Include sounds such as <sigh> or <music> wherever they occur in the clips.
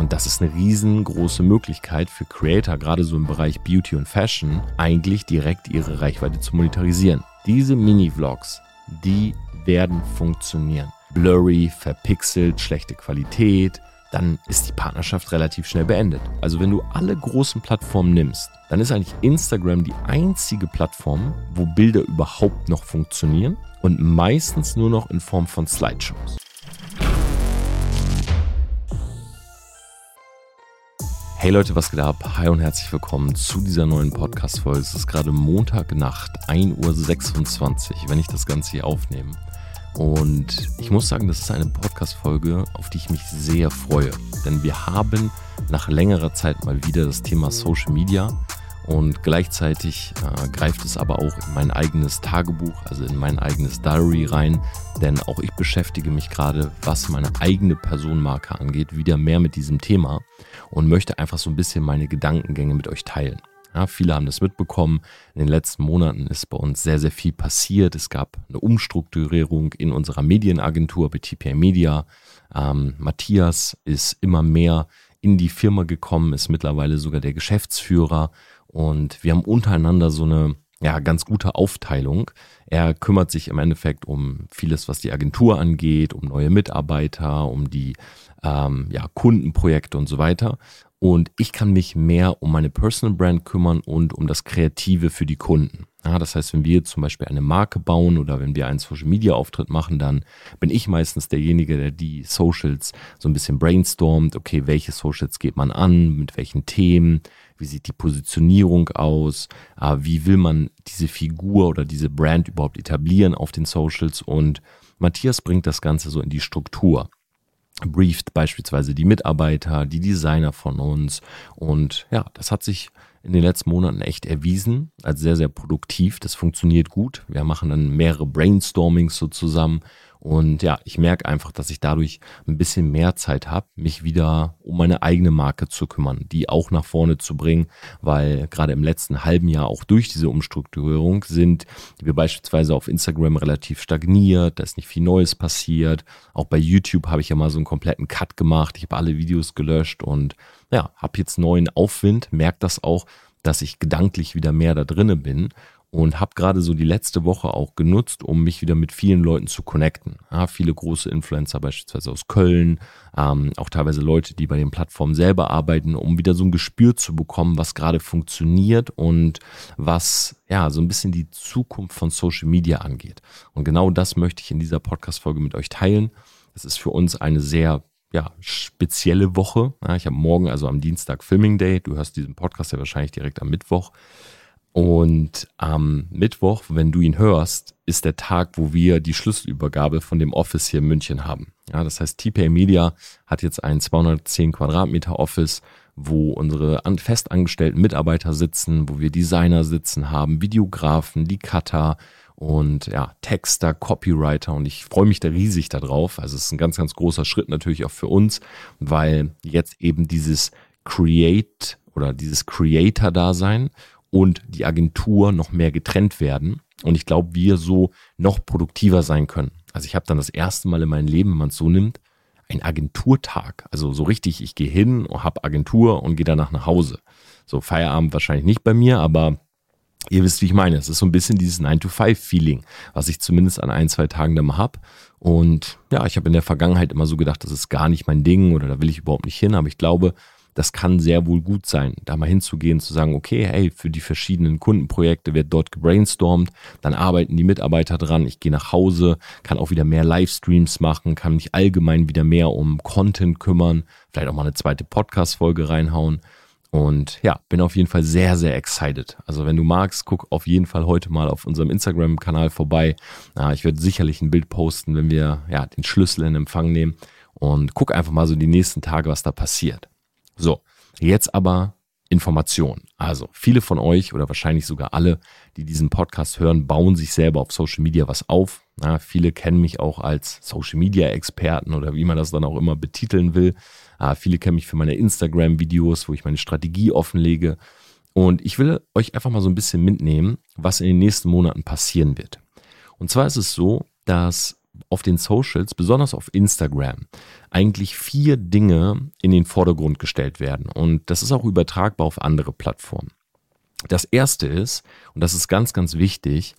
Und das ist eine riesengroße Möglichkeit für Creator, gerade so im Bereich Beauty und Fashion, eigentlich direkt ihre Reichweite zu monetarisieren. Diese Mini-Vlogs, die werden funktionieren. Blurry, verpixelt, schlechte Qualität, dann ist die Partnerschaft relativ schnell beendet. Also wenn du alle großen Plattformen nimmst, dann ist eigentlich Instagram die einzige Plattform, wo Bilder überhaupt noch funktionieren und meistens nur noch in Form von Slideshows. Hey Leute, was geht ab? Hi und herzlich willkommen zu dieser neuen Podcast-Folge. Es ist gerade Montagnacht, 1.26 Uhr, wenn ich das Ganze hier aufnehme. Und ich muss sagen, das ist eine Podcast-Folge, auf die ich mich sehr freue. Denn wir haben nach längerer Zeit mal wieder das Thema Social Media und gleichzeitig äh, greift es aber auch in mein eigenes Tagebuch, also in mein eigenes Diary rein, denn auch ich beschäftige mich gerade, was meine eigene Personenmarke angeht, wieder mehr mit diesem Thema und möchte einfach so ein bisschen meine Gedankengänge mit euch teilen. Ja, viele haben das mitbekommen. In den letzten Monaten ist bei uns sehr, sehr viel passiert. Es gab eine Umstrukturierung in unserer Medienagentur bei TPA Media. Ähm, Matthias ist immer mehr in die Firma gekommen, ist mittlerweile sogar der Geschäftsführer und wir haben untereinander so eine ja, ganz gute Aufteilung. Er kümmert sich im Endeffekt um vieles, was die Agentur angeht, um neue Mitarbeiter, um die ähm, ja, Kundenprojekte und so weiter. Und ich kann mich mehr um meine Personal Brand kümmern und um das Kreative für die Kunden. Ja, das heißt, wenn wir zum Beispiel eine Marke bauen oder wenn wir einen Social Media Auftritt machen, dann bin ich meistens derjenige, der die Socials so ein bisschen brainstormt. Okay, welche Socials geht man an? Mit welchen Themen? Wie sieht die Positionierung aus? Ah, wie will man diese Figur oder diese Brand überhaupt etablieren auf den Socials? Und Matthias bringt das Ganze so in die Struktur brieft beispielsweise die Mitarbeiter, die Designer von uns. Und ja, das hat sich in den letzten Monaten echt erwiesen als sehr, sehr produktiv. Das funktioniert gut. Wir machen dann mehrere Brainstormings so zusammen und ja, ich merke einfach, dass ich dadurch ein bisschen mehr Zeit habe, mich wieder um meine eigene Marke zu kümmern, die auch nach vorne zu bringen, weil gerade im letzten halben Jahr auch durch diese Umstrukturierung sind wir beispielsweise auf Instagram relativ stagniert, da ist nicht viel Neues passiert. Auch bei YouTube habe ich ja mal so einen kompletten Cut gemacht, ich habe alle Videos gelöscht und ja, habe jetzt neuen Aufwind, merke das auch, dass ich gedanklich wieder mehr da drinne bin und habe gerade so die letzte Woche auch genutzt, um mich wieder mit vielen Leuten zu connecten. Ja, viele große Influencer beispielsweise aus Köln, ähm, auch teilweise Leute, die bei den Plattformen selber arbeiten, um wieder so ein Gespür zu bekommen, was gerade funktioniert und was ja so ein bisschen die Zukunft von Social Media angeht. Und genau das möchte ich in dieser Podcast-Folge mit euch teilen. Das ist für uns eine sehr ja, spezielle Woche. Ja, ich habe morgen, also am Dienstag, Filming Day. Du hörst diesen Podcast ja wahrscheinlich direkt am Mittwoch. Und am Mittwoch, wenn du ihn hörst, ist der Tag, wo wir die Schlüsselübergabe von dem Office hier in München haben. Ja, das heißt, TPA Media hat jetzt ein 210 Quadratmeter Office, wo unsere festangestellten Mitarbeiter sitzen, wo wir Designer sitzen haben, Videografen, die Cutter und ja, Texter, Copywriter und ich freue mich da riesig darauf. Also es ist ein ganz, ganz großer Schritt natürlich auch für uns, weil jetzt eben dieses Create oder dieses Creator-Dasein und die Agentur noch mehr getrennt werden. Und ich glaube, wir so noch produktiver sein können. Also ich habe dann das erste Mal in meinem Leben, wenn man es so nimmt, ein Agenturtag. Also so richtig, ich gehe hin, habe Agentur und gehe danach nach Hause. So Feierabend wahrscheinlich nicht bei mir, aber ihr wisst, wie ich meine. Es ist so ein bisschen dieses 9-to-5-Feeling, was ich zumindest an ein, zwei Tagen dann mal habe. Und ja, ich habe in der Vergangenheit immer so gedacht, das ist gar nicht mein Ding oder da will ich überhaupt nicht hin. Aber ich glaube, das kann sehr wohl gut sein, da mal hinzugehen, zu sagen, okay, hey, für die verschiedenen Kundenprojekte wird dort gebrainstormt, dann arbeiten die Mitarbeiter dran, ich gehe nach Hause, kann auch wieder mehr Livestreams machen, kann mich allgemein wieder mehr um Content kümmern, vielleicht auch mal eine zweite Podcast-Folge reinhauen. Und ja, bin auf jeden Fall sehr, sehr excited. Also wenn du magst, guck auf jeden Fall heute mal auf unserem Instagram-Kanal vorbei. Ich werde sicherlich ein Bild posten, wenn wir ja, den Schlüssel in Empfang nehmen. Und guck einfach mal so die nächsten Tage, was da passiert. So, jetzt aber Information. Also viele von euch oder wahrscheinlich sogar alle, die diesen Podcast hören, bauen sich selber auf Social Media was auf. Ja, viele kennen mich auch als Social Media Experten oder wie man das dann auch immer betiteln will. Ja, viele kennen mich für meine Instagram-Videos, wo ich meine Strategie offenlege. Und ich will euch einfach mal so ein bisschen mitnehmen, was in den nächsten Monaten passieren wird. Und zwar ist es so, dass auf den Socials, besonders auf Instagram, eigentlich vier Dinge in den Vordergrund gestellt werden. Und das ist auch übertragbar auf andere Plattformen. Das erste ist, und das ist ganz, ganz wichtig,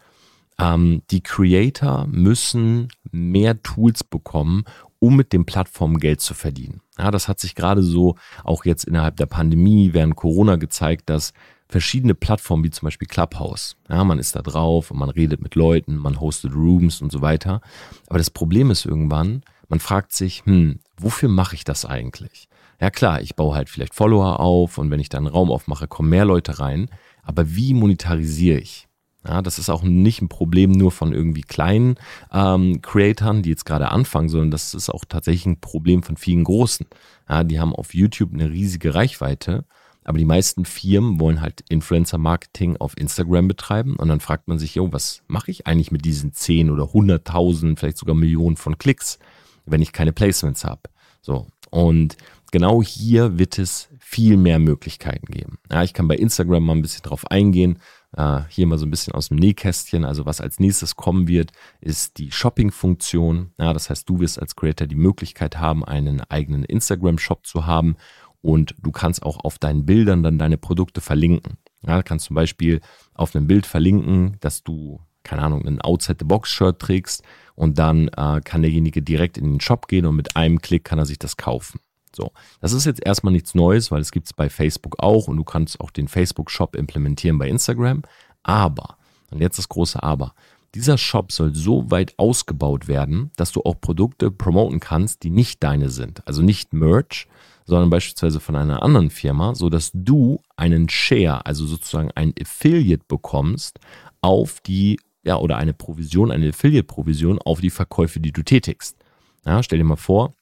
ähm, die Creator müssen mehr Tools bekommen, um mit den Plattformen Geld zu verdienen. Ja, das hat sich gerade so auch jetzt innerhalb der Pandemie während Corona gezeigt, dass verschiedene Plattformen wie zum Beispiel Clubhouse, ja, man ist da drauf und man redet mit Leuten, man hostet Rooms und so weiter. Aber das Problem ist irgendwann, man fragt sich, hm, wofür mache ich das eigentlich? Ja klar, ich baue halt vielleicht Follower auf und wenn ich da einen Raum aufmache, kommen mehr Leute rein. Aber wie monetarisiere ich? Ja, das ist auch nicht ein Problem nur von irgendwie kleinen ähm, Creatoren, die jetzt gerade anfangen, sondern das ist auch tatsächlich ein Problem von vielen großen. Ja, die haben auf YouTube eine riesige Reichweite, aber die meisten Firmen wollen halt Influencer-Marketing auf Instagram betreiben und dann fragt man sich, jo, was mache ich eigentlich mit diesen 10 oder 100.000, vielleicht sogar Millionen von Klicks, wenn ich keine Placements habe? So, und genau hier wird es viel mehr Möglichkeiten geben. Ja, ich kann bei Instagram mal ein bisschen drauf eingehen. Äh, hier mal so ein bisschen aus dem Nähkästchen. Also was als nächstes kommen wird, ist die Shopping-Funktion. Ja, das heißt, du wirst als Creator die Möglichkeit haben, einen eigenen Instagram-Shop zu haben und du kannst auch auf deinen Bildern dann deine Produkte verlinken. Ja, kannst zum Beispiel auf einem Bild verlinken, dass du, keine Ahnung, ein Outside-the-Box-Shirt trägst und dann äh, kann derjenige direkt in den Shop gehen und mit einem Klick kann er sich das kaufen. So, das ist jetzt erstmal nichts Neues, weil es gibt es bei Facebook auch und du kannst auch den Facebook-Shop implementieren bei Instagram. Aber, und jetzt das große Aber, dieser Shop soll so weit ausgebaut werden, dass du auch Produkte promoten kannst, die nicht deine sind. Also nicht Merch, sondern beispielsweise von einer anderen Firma, sodass du einen Share, also sozusagen ein Affiliate bekommst auf die, ja, oder eine Provision, eine Affiliate-Provision auf die Verkäufe, die du tätigst. Ja, stell dir mal vor,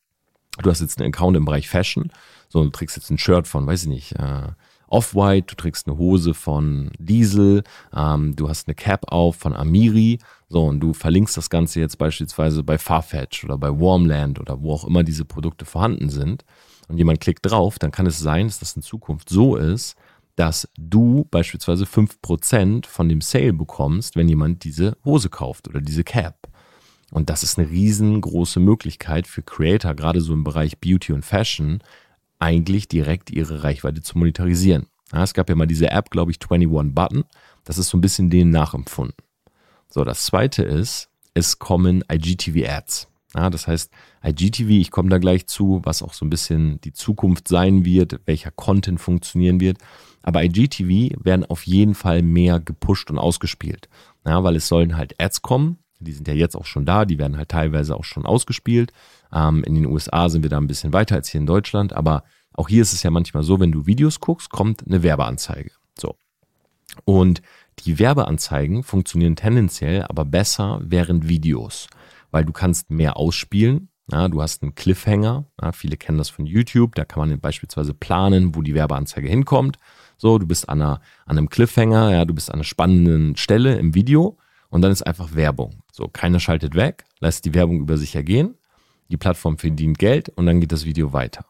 du hast jetzt einen Account im Bereich Fashion, so du trägst jetzt ein Shirt von, weiß ich nicht, äh, Off-White, du trägst eine Hose von Diesel, ähm, du hast eine Cap auf von Amiri, so und du verlinkst das Ganze jetzt beispielsweise bei Farfetch oder bei Warmland oder wo auch immer diese Produkte vorhanden sind und jemand klickt drauf, dann kann es sein, dass das in Zukunft so ist, dass du beispielsweise 5% von dem Sale bekommst, wenn jemand diese Hose kauft oder diese Cap. Und das ist eine riesengroße Möglichkeit für Creator, gerade so im Bereich Beauty und Fashion, eigentlich direkt ihre Reichweite zu monetarisieren. Ja, es gab ja mal diese App, glaube ich, 21 Button. Das ist so ein bisschen denen nachempfunden. So, das zweite ist, es kommen IGTV-Ads. Ja, das heißt, IGTV, ich komme da gleich zu, was auch so ein bisschen die Zukunft sein wird, welcher Content funktionieren wird. Aber IGTV werden auf jeden Fall mehr gepusht und ausgespielt. Ja, weil es sollen halt Ads kommen, die sind ja jetzt auch schon da, die werden halt teilweise auch schon ausgespielt. Ähm, in den USA sind wir da ein bisschen weiter als hier in Deutschland, aber auch hier ist es ja manchmal so, wenn du Videos guckst, kommt eine Werbeanzeige. So. Und die Werbeanzeigen funktionieren tendenziell aber besser während Videos, weil du kannst mehr ausspielen. Ja, du hast einen Cliffhanger. Ja, viele kennen das von YouTube. Da kann man beispielsweise planen, wo die Werbeanzeige hinkommt. So, du bist an, einer, an einem Cliffhanger, ja, du bist an einer spannenden Stelle im Video und dann ist einfach Werbung. So, keiner schaltet weg, lässt die Werbung über sich ergehen, die Plattform verdient Geld und dann geht das Video weiter.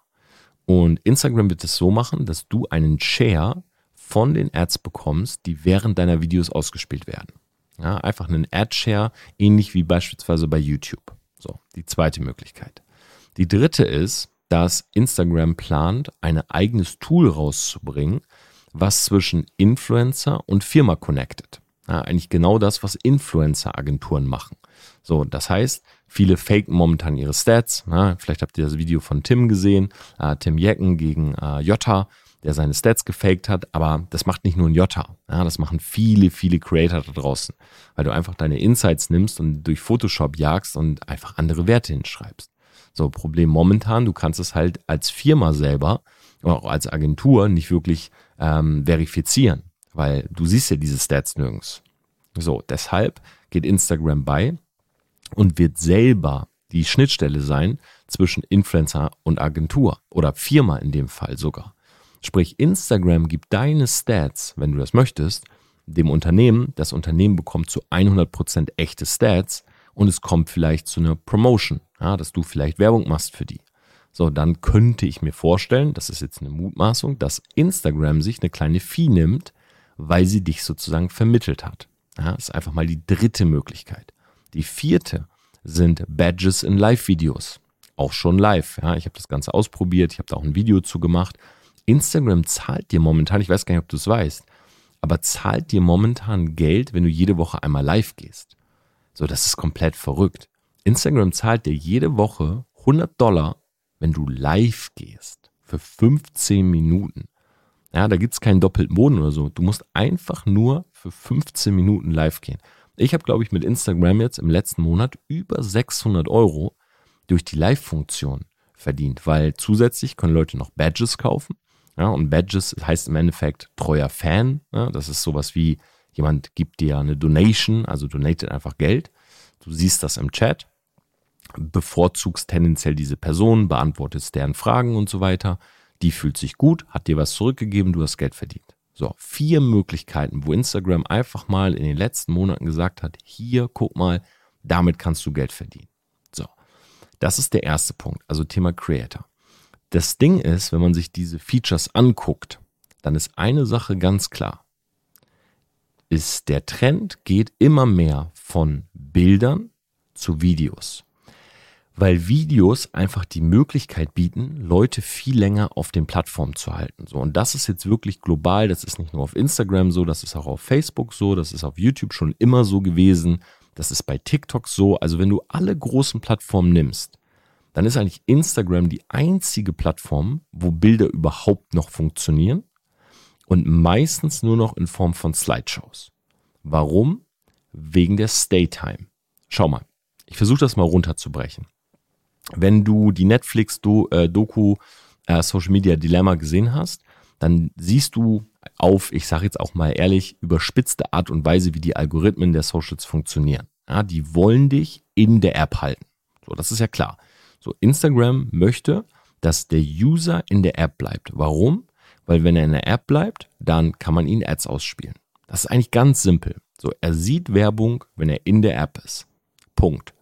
Und Instagram wird es so machen, dass du einen Share von den Ads bekommst, die während deiner Videos ausgespielt werden. Ja, einfach einen Ad-Share, ähnlich wie beispielsweise bei YouTube. So, die zweite Möglichkeit. Die dritte ist, dass Instagram plant, ein eigenes Tool rauszubringen, was zwischen Influencer und Firma connected. Ja, eigentlich genau das, was Influencer-Agenturen machen. So, das heißt, viele faken momentan ihre Stats. Ja, vielleicht habt ihr das Video von Tim gesehen, äh, Tim Jecken gegen äh, Jota, der seine Stats gefaked hat, aber das macht nicht nur ein Jota. Ja, das machen viele, viele Creator da draußen, weil du einfach deine Insights nimmst und durch Photoshop jagst und einfach andere Werte hinschreibst. So, Problem momentan, du kannst es halt als Firma selber oder auch als Agentur nicht wirklich ähm, verifizieren weil du siehst ja diese Stats nirgends. So, deshalb geht Instagram bei und wird selber die Schnittstelle sein zwischen Influencer und Agentur oder Firma in dem Fall sogar. Sprich, Instagram gibt deine Stats, wenn du das möchtest, dem Unternehmen. Das Unternehmen bekommt zu 100% echte Stats und es kommt vielleicht zu einer Promotion, ja, dass du vielleicht Werbung machst für die. So, dann könnte ich mir vorstellen, das ist jetzt eine Mutmaßung, dass Instagram sich eine kleine Fee nimmt, weil sie dich sozusagen vermittelt hat. Ja, ist einfach mal die dritte Möglichkeit. Die vierte sind Badges in Live-Videos. Auch schon live. Ja, ich habe das Ganze ausprobiert, ich habe da auch ein Video zu gemacht. Instagram zahlt dir momentan, ich weiß gar nicht, ob du es weißt, aber zahlt dir momentan Geld, wenn du jede Woche einmal live gehst. So, das ist komplett verrückt. Instagram zahlt dir jede Woche 100 Dollar, wenn du live gehst. Für 15 Minuten. Ja, da gibt es keinen doppelten Boden oder so. Du musst einfach nur für 15 Minuten live gehen. Ich habe, glaube ich, mit Instagram jetzt im letzten Monat über 600 Euro durch die Live-Funktion verdient, weil zusätzlich können Leute noch Badges kaufen. Ja, und Badges heißt im Endeffekt treuer Fan. Ja, das ist sowas wie, jemand gibt dir eine Donation, also donatet einfach Geld. Du siehst das im Chat, bevorzugst tendenziell diese Person, beantwortest deren Fragen und so weiter. Die fühlt sich gut, hat dir was zurückgegeben, du hast Geld verdient. So, vier Möglichkeiten, wo Instagram einfach mal in den letzten Monaten gesagt hat, hier, guck mal, damit kannst du Geld verdienen. So, das ist der erste Punkt, also Thema Creator. Das Ding ist, wenn man sich diese Features anguckt, dann ist eine Sache ganz klar. Ist der Trend geht immer mehr von Bildern zu Videos. Weil Videos einfach die Möglichkeit bieten, Leute viel länger auf den Plattformen zu halten. So, und das ist jetzt wirklich global. Das ist nicht nur auf Instagram so, das ist auch auf Facebook so, das ist auf YouTube schon immer so gewesen. Das ist bei TikTok so. Also wenn du alle großen Plattformen nimmst, dann ist eigentlich Instagram die einzige Plattform, wo Bilder überhaupt noch funktionieren und meistens nur noch in Form von Slideshows. Warum? Wegen der Stay-Time. Schau mal, ich versuche das mal runterzubrechen. Wenn du die Netflix-Doku äh, äh, Social Media Dilemma gesehen hast, dann siehst du auf, ich sage jetzt auch mal ehrlich, überspitzte Art und Weise, wie die Algorithmen der Socials funktionieren. Ja, die wollen dich in der App halten. So, das ist ja klar. So, Instagram möchte, dass der User in der App bleibt. Warum? Weil wenn er in der App bleibt, dann kann man ihn Ads ausspielen. Das ist eigentlich ganz simpel. So, er sieht Werbung, wenn er in der App ist. Punkt.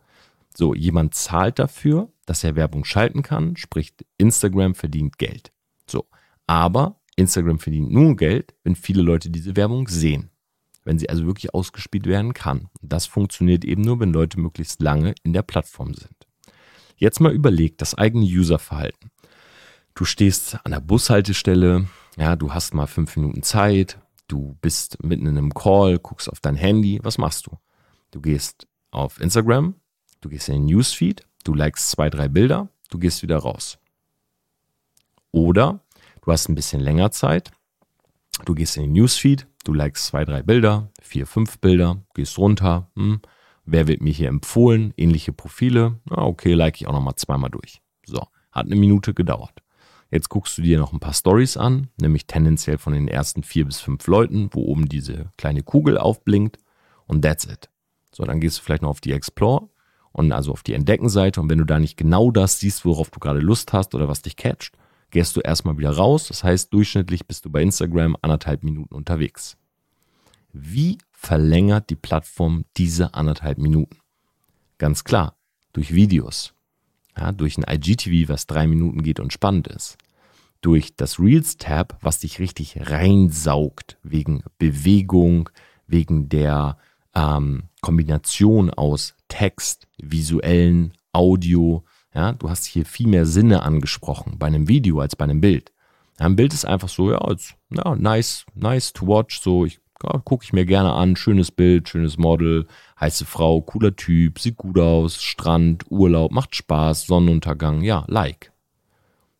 So, jemand zahlt dafür, dass er Werbung schalten kann, sprich Instagram verdient Geld. So, aber Instagram verdient nur Geld, wenn viele Leute diese Werbung sehen. Wenn sie also wirklich ausgespielt werden kann. Das funktioniert eben nur, wenn Leute möglichst lange in der Plattform sind. Jetzt mal überlegt, das eigene Userverhalten. Du stehst an der Bushaltestelle, ja, du hast mal fünf Minuten Zeit, du bist mitten in einem Call, guckst auf dein Handy, was machst du? Du gehst auf Instagram, du gehst in den Newsfeed, du likest zwei, drei Bilder, du gehst wieder raus. Oder du hast ein bisschen länger Zeit, du gehst in den Newsfeed, du likest zwei, drei Bilder, vier, fünf Bilder, gehst runter, hm, Wer wird mir hier empfohlen? Ähnliche Profile. Ah, okay, like ich auch nochmal zweimal durch. So, hat eine Minute gedauert. Jetzt guckst du dir noch ein paar Stories an, nämlich tendenziell von den ersten vier bis fünf Leuten, wo oben diese kleine Kugel aufblinkt und that's it. So, dann gehst du vielleicht noch auf die Explore und also auf die Entdeckenseite und wenn du da nicht genau das siehst, worauf du gerade Lust hast oder was dich catcht, gehst du erstmal wieder raus. Das heißt, durchschnittlich bist du bei Instagram anderthalb Minuten unterwegs. Wie verlängert die Plattform diese anderthalb Minuten? Ganz klar, durch Videos. Ja, durch ein IGTV, was drei Minuten geht und spannend ist. Durch das Reels-Tab, was dich richtig reinsaugt, wegen Bewegung, wegen der ähm, Kombination aus Text, visuellen, Audio. Ja, du hast hier viel mehr Sinne angesprochen bei einem Video als bei einem Bild. Ja, ein Bild ist einfach so, ja, ja, nice, nice to watch. So, ich ja, gucke ich mir gerne an. Schönes Bild, schönes Model, heiße Frau, cooler Typ, sieht gut aus, Strand, Urlaub, macht Spaß, Sonnenuntergang, ja, like.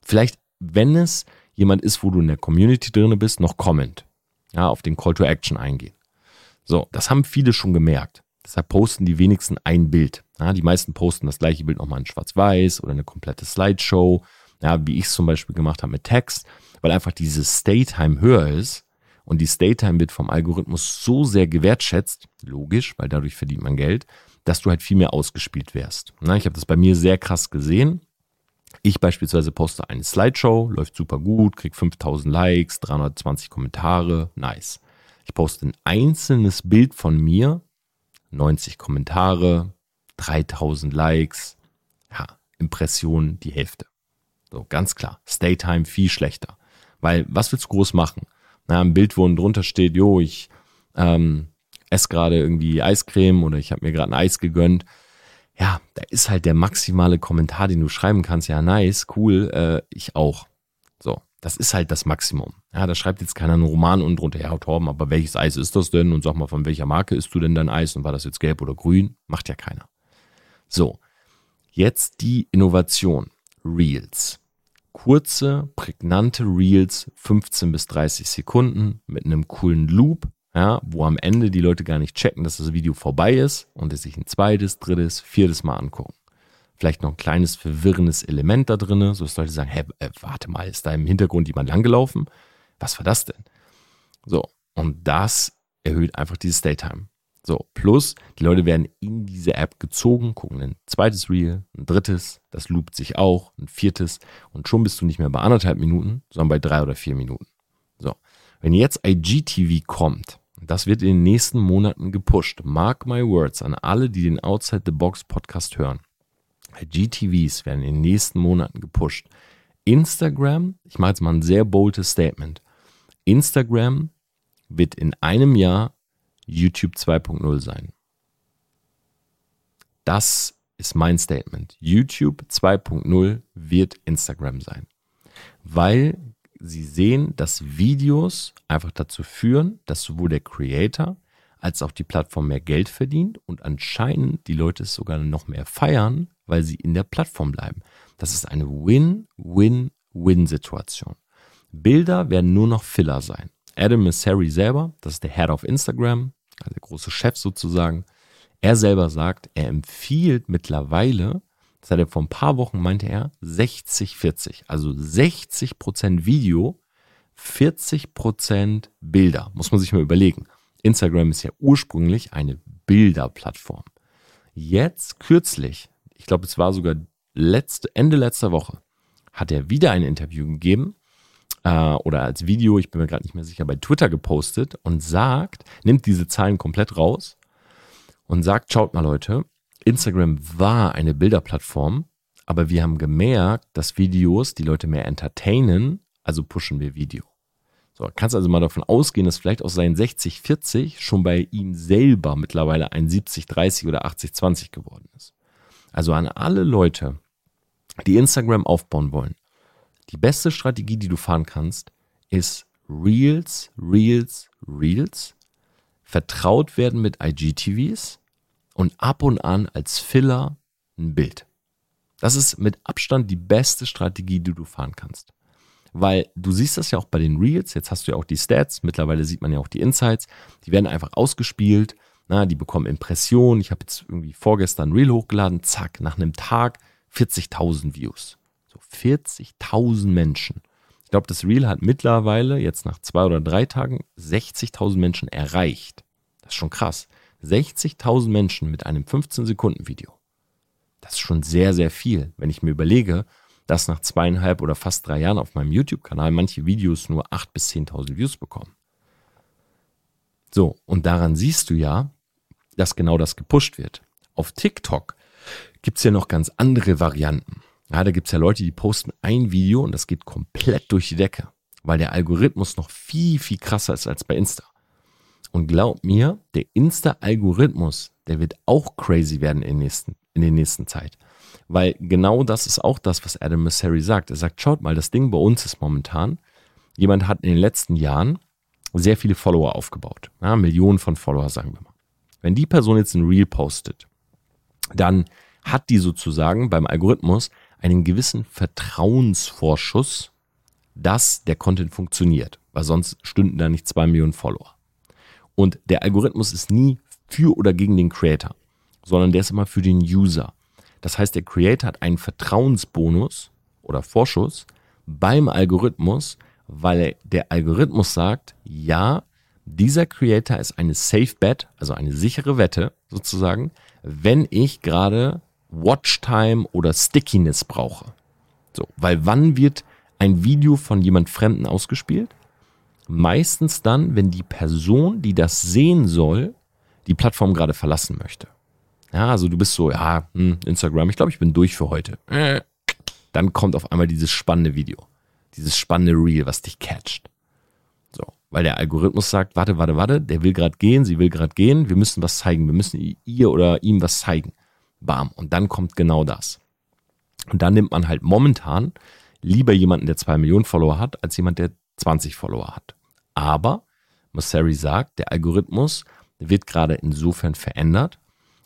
Vielleicht, wenn es jemand ist, wo du in der Community drin bist, noch Comment. Ja, auf den Call to Action eingehen. So, das haben viele schon gemerkt. Deshalb posten die wenigsten ein Bild. Ja, die meisten posten das gleiche Bild nochmal in Schwarz-Weiß oder eine komplette Slideshow. Ja, wie ich es zum Beispiel gemacht habe mit Text, weil einfach diese Stay-Time höher ist und die Stay-Time wird vom Algorithmus so sehr gewertschätzt, logisch, weil dadurch verdient man Geld, dass du halt viel mehr ausgespielt wärst. Na, ich habe das bei mir sehr krass gesehen. Ich beispielsweise poste eine Slideshow, läuft super gut, krieg 5000 Likes, 320 Kommentare, nice. Ich poste ein einzelnes Bild von mir, 90 Kommentare, 3000 Likes, ja, Impressionen die Hälfte. So, ganz klar. Stay-Time viel schlechter. Weil, was willst du groß machen? Na, ein Bild, wo drunter steht, jo, ich ähm, esse gerade irgendwie Eiscreme oder ich habe mir gerade ein Eis gegönnt. ja, da ist halt der maximale Kommentar, den du schreiben kannst. Ja, nice, cool, äh, ich auch. So, das ist halt das Maximum. Ja, da schreibt jetzt keiner einen Roman und drunter, ja, Torben, aber welches Eis ist das denn? Und sag mal, von welcher Marke isst du denn dein Eis? Und war das jetzt gelb oder grün? Macht ja keiner. So, jetzt die Innovation. Reels. Kurze, prägnante Reels, 15 bis 30 Sekunden mit einem coolen Loop, ja, wo am Ende die Leute gar nicht checken, dass das Video vorbei ist und es sich ein zweites, drittes, viertes Mal angucken. Vielleicht noch ein kleines verwirrendes Element da drin, so dass Leute sagen, hä, äh, warte mal, ist da im Hintergrund jemand langgelaufen? Was war das denn? So, und das erhöht einfach diese Stay-Time. So, plus die Leute werden in diese App gezogen, gucken ein zweites Reel, ein drittes, das loopt sich auch, ein viertes und schon bist du nicht mehr bei anderthalb Minuten, sondern bei drei oder vier Minuten. So, wenn jetzt IGTV kommt, das wird in den nächsten Monaten gepusht. Mark my words an alle, die den Outside the Box Podcast hören. IGTVs werden in den nächsten Monaten gepusht. Instagram, ich mache jetzt mal ein sehr boldes Statement. Instagram wird in einem Jahr YouTube 2.0 sein. Das ist mein Statement. YouTube 2.0 wird Instagram sein. Weil sie sehen, dass Videos einfach dazu führen, dass sowohl der Creator als auch die Plattform mehr Geld verdient und anscheinend die Leute es sogar noch mehr feiern, weil sie in der Plattform bleiben. Das ist eine Win-Win-Win-Situation. Bilder werden nur noch Filler sein. Adam Messeri selber, das ist der Head of Instagram, also der große Chef sozusagen, er selber sagt, er empfiehlt mittlerweile, das hat er vor ein paar Wochen meinte er, 60-40, also 60% Video, 40% Bilder. Muss man sich mal überlegen. Instagram ist ja ursprünglich eine Bilderplattform. Jetzt kürzlich, ich glaube, es war sogar letzte, Ende letzter Woche, hat er wieder ein Interview gegeben äh, oder als Video, ich bin mir gerade nicht mehr sicher, bei Twitter gepostet und sagt, nimmt diese Zahlen komplett raus und sagt, schaut mal Leute, Instagram war eine Bilderplattform, aber wir haben gemerkt, dass Videos die Leute mehr entertainen, also pushen wir Video. So, kannst also mal davon ausgehen, dass vielleicht aus seinen 60-40 schon bei ihm selber mittlerweile ein 70-30 oder 80-20 geworden ist. Also an alle Leute, die Instagram aufbauen wollen, die beste Strategie, die du fahren kannst, ist Reels, Reels, Reels, vertraut werden mit IGTVs und ab und an als Filler ein Bild. Das ist mit Abstand die beste Strategie, die du fahren kannst. Weil du siehst das ja auch bei den Reels, jetzt hast du ja auch die Stats, mittlerweile sieht man ja auch die Insights, die werden einfach ausgespielt, na, die bekommen Impressionen. Ich habe jetzt irgendwie vorgestern ein Reel hochgeladen, zack, nach einem Tag 40.000 Views. 40.000 Menschen. Ich glaube, das Reel hat mittlerweile jetzt nach zwei oder drei Tagen 60.000 Menschen erreicht. Das ist schon krass. 60.000 Menschen mit einem 15-Sekunden-Video. Das ist schon sehr, sehr viel, wenn ich mir überlege, dass nach zweieinhalb oder fast drei Jahren auf meinem YouTube-Kanal manche Videos nur 8.000 bis 10.000 Views bekommen. So, und daran siehst du ja, dass genau das gepusht wird. Auf TikTok gibt es ja noch ganz andere Varianten. Ja, da gibt's ja Leute, die posten ein Video und das geht komplett durch die Decke, weil der Algorithmus noch viel, viel krasser ist als bei Insta. Und glaub mir, der Insta-Algorithmus, der wird auch crazy werden in, nächsten, in der nächsten Zeit. Weil genau das ist auch das, was Adam Masseri sagt. Er sagt, schaut mal, das Ding bei uns ist momentan, jemand hat in den letzten Jahren sehr viele Follower aufgebaut. Ja, Millionen von Follower, sagen wir mal. Wenn die Person jetzt ein Reel postet, dann hat die sozusagen beim Algorithmus einen gewissen Vertrauensvorschuss, dass der Content funktioniert, weil sonst stünden da nicht zwei Millionen Follower. Und der Algorithmus ist nie für oder gegen den Creator, sondern der ist immer für den User. Das heißt, der Creator hat einen Vertrauensbonus oder Vorschuss beim Algorithmus, weil der Algorithmus sagt, ja, dieser Creator ist eine Safe Bet, also eine sichere Wette sozusagen, wenn ich gerade Watchtime oder Stickiness brauche. So, weil wann wird ein Video von jemand Fremden ausgespielt? Meistens dann, wenn die Person, die das sehen soll, die Plattform gerade verlassen möchte. Ja, also du bist so, ja, hm, Instagram, ich glaube, ich bin durch für heute. Äh, dann kommt auf einmal dieses spannende Video. Dieses spannende Reel, was dich catcht. So, weil der Algorithmus sagt, warte, warte, warte, der will gerade gehen, sie will gerade gehen, wir müssen was zeigen, wir müssen ihr oder ihm was zeigen. Bam. Und dann kommt genau das. Und dann nimmt man halt momentan lieber jemanden, der zwei Millionen Follower hat, als jemand, der 20 Follower hat. Aber, Mosseri sagt, der Algorithmus wird gerade insofern verändert,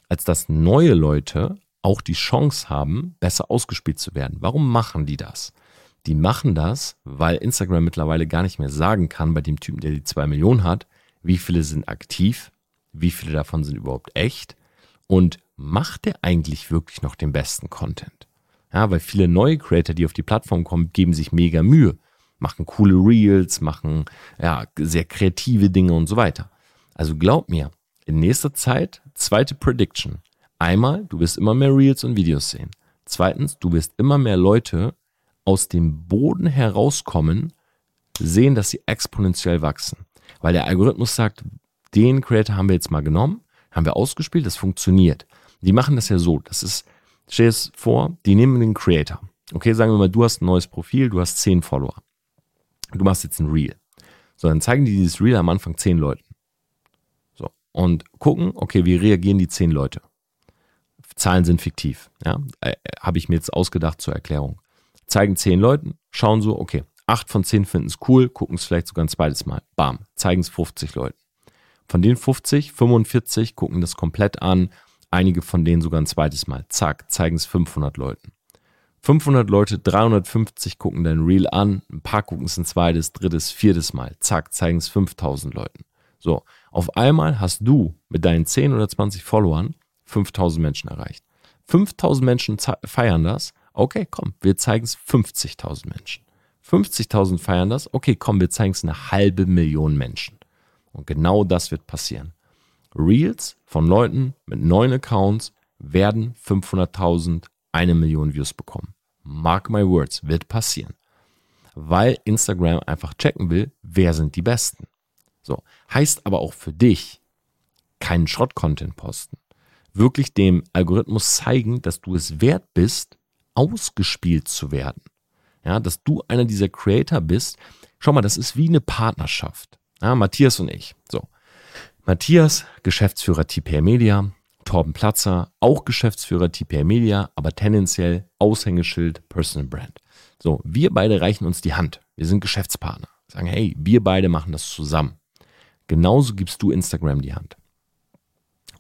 als dass neue Leute auch die Chance haben, besser ausgespielt zu werden. Warum machen die das? Die machen das, weil Instagram mittlerweile gar nicht mehr sagen kann, bei dem Typen, der die zwei Millionen hat, wie viele sind aktiv, wie viele davon sind überhaupt echt und macht der eigentlich wirklich noch den besten Content? Ja, weil viele neue Creator, die auf die Plattform kommen, geben sich mega Mühe, machen coole Reels, machen ja, sehr kreative Dinge und so weiter. Also glaub mir, in nächster Zeit, zweite Prediction. Einmal, du wirst immer mehr Reels und Videos sehen. Zweitens, du wirst immer mehr Leute aus dem Boden herauskommen, sehen, dass sie exponentiell wachsen. Weil der Algorithmus sagt, den Creator haben wir jetzt mal genommen, haben wir ausgespielt, das funktioniert. Die machen das ja so, das ist, stell dir es vor, die nehmen den Creator. Okay, sagen wir mal, du hast ein neues Profil, du hast 10 Follower. Du machst jetzt ein Reel. So, dann zeigen die dieses Reel am Anfang 10 Leuten. So, und gucken, okay, wie reagieren die 10 Leute? Zahlen sind fiktiv, ja, äh, habe ich mir jetzt ausgedacht zur Erklärung. Zeigen 10 Leuten, schauen so, okay, 8 von 10 finden es cool, gucken es vielleicht sogar ein zweites Mal. Bam, zeigen es 50 Leuten. Von den 50, 45 gucken das komplett an, einige von denen sogar ein zweites Mal. Zack, zeigen es 500 Leuten. 500 Leute, 350 gucken dein Reel an, ein paar gucken es ein zweites, drittes, viertes Mal. Zack, zeigen es 5000 Leuten. So, auf einmal hast du mit deinen 10 oder 20 Followern 5000 Menschen erreicht. 5000 Menschen feiern das. Okay, komm, wir zeigen es 50.000 Menschen. 50.000 feiern das. Okay, komm, wir zeigen es eine halbe Million Menschen. Und genau das wird passieren. Reels von Leuten mit neuen Accounts werden 500.000, eine Million Views bekommen. Mark my words, wird passieren. Weil Instagram einfach checken will, wer sind die Besten. So, heißt aber auch für dich, keinen Schrott-Content posten. Wirklich dem Algorithmus zeigen, dass du es wert bist, ausgespielt zu werden. Ja, dass du einer dieser Creator bist. Schau mal, das ist wie eine Partnerschaft. Ja, Matthias und ich. So. Matthias, Geschäftsführer TPR Media, Torben Platzer, auch Geschäftsführer TPR Media, aber tendenziell Aushängeschild Personal Brand. So, wir beide reichen uns die Hand. Wir sind Geschäftspartner. Sagen, hey, wir beide machen das zusammen. Genauso gibst du Instagram die Hand.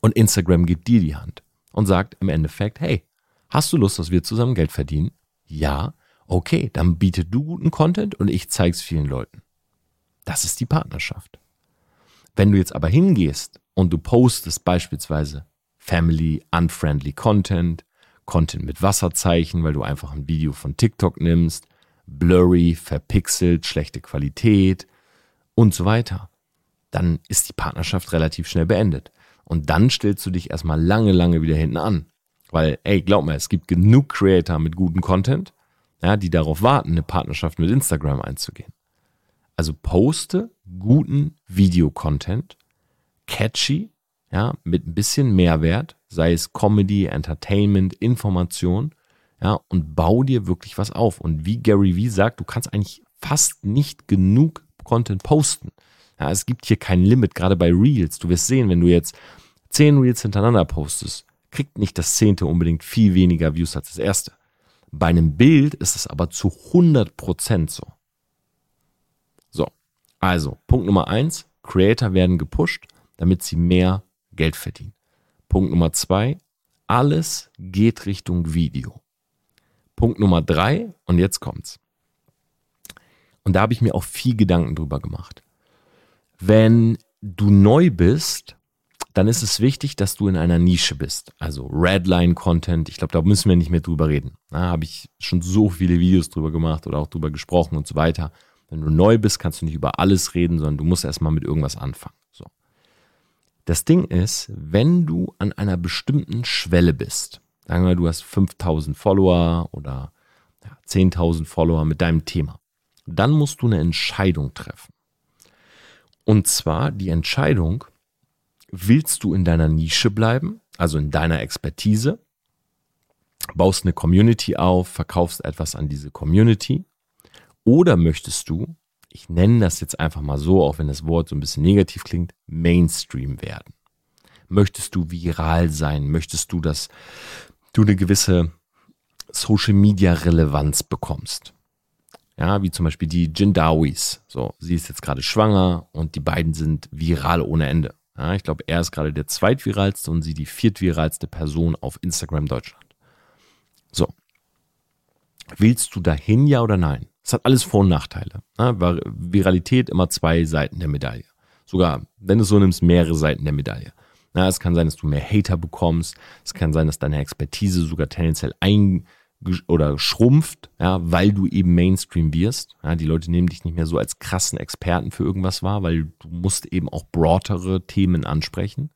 Und Instagram gibt dir die Hand und sagt im Endeffekt, hey, hast du Lust, dass wir zusammen Geld verdienen? Ja, okay, dann biete du guten Content und ich zeig's vielen Leuten. Das ist die Partnerschaft. Wenn du jetzt aber hingehst und du postest beispielsweise Family Unfriendly Content, Content mit Wasserzeichen, weil du einfach ein Video von TikTok nimmst, blurry, verpixelt, schlechte Qualität und so weiter, dann ist die Partnerschaft relativ schnell beendet. Und dann stellst du dich erstmal lange, lange wieder hinten an. Weil, ey, glaub mir, es gibt genug Creator mit gutem Content, ja, die darauf warten, eine Partnerschaft mit Instagram einzugehen. Also poste guten Videocontent, catchy, ja, mit ein bisschen Mehrwert, sei es Comedy, Entertainment, Information, ja, und bau dir wirklich was auf. Und wie Gary Vee sagt, du kannst eigentlich fast nicht genug Content posten. Ja, es gibt hier kein Limit, gerade bei Reels. Du wirst sehen, wenn du jetzt zehn Reels hintereinander postest, kriegt nicht das zehnte unbedingt viel weniger Views als das erste. Bei einem Bild ist es aber zu 100% so. Also, Punkt Nummer eins, Creator werden gepusht, damit sie mehr Geld verdienen. Punkt Nummer zwei, alles geht Richtung Video. Punkt Nummer drei, und jetzt kommt's. Und da habe ich mir auch viel Gedanken drüber gemacht. Wenn du neu bist, dann ist es wichtig, dass du in einer Nische bist. Also Redline-Content, ich glaube, da müssen wir nicht mehr drüber reden. Da habe ich schon so viele Videos drüber gemacht oder auch drüber gesprochen und so weiter. Wenn du neu bist, kannst du nicht über alles reden, sondern du musst erstmal mit irgendwas anfangen. So. Das Ding ist, wenn du an einer bestimmten Schwelle bist, sagen wir, du hast 5000 Follower oder ja, 10.000 Follower mit deinem Thema, dann musst du eine Entscheidung treffen. Und zwar die Entscheidung, willst du in deiner Nische bleiben, also in deiner Expertise, baust eine Community auf, verkaufst etwas an diese Community oder möchtest du, ich nenne das jetzt einfach mal so, auch wenn das Wort so ein bisschen negativ klingt, Mainstream werden? Möchtest du viral sein? Möchtest du, dass du eine gewisse Social Media Relevanz bekommst? Ja, wie zum Beispiel die Jindawis. So, sie ist jetzt gerade schwanger und die beiden sind viral ohne Ende. Ja, ich glaube, er ist gerade der zweitviralste und sie die viertviralste Person auf Instagram Deutschland. So. Willst du dahin, ja oder nein? Es hat alles Vor- und Nachteile. Ja, Viralität immer zwei Seiten der Medaille. Sogar, wenn du es so nimmst, mehrere Seiten der Medaille. Ja, es kann sein, dass du mehr Hater bekommst. Es kann sein, dass deine Expertise sogar tendenziell ein oder schrumpft, ja, weil du eben Mainstream wirst. Ja, die Leute nehmen dich nicht mehr so als krassen Experten für irgendwas wahr, weil du musst eben auch broadere Themen ansprechen.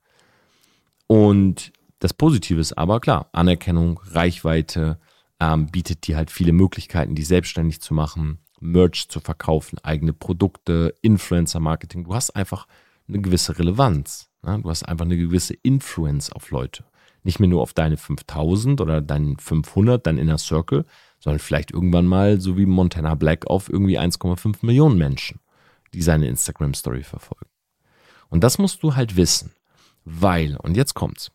Und das Positive ist aber klar, Anerkennung, Reichweite ähm, bietet dir halt viele Möglichkeiten, dich selbstständig zu machen, Merch zu verkaufen, eigene Produkte, Influencer-Marketing. Du hast einfach eine gewisse Relevanz. Ja? Du hast einfach eine gewisse Influence auf Leute. Nicht mehr nur auf deine 5000 oder deinen 500, dein Inner Circle, sondern vielleicht irgendwann mal so wie Montana Black auf irgendwie 1,5 Millionen Menschen, die seine Instagram-Story verfolgen. Und das musst du halt wissen, weil, und jetzt kommt's,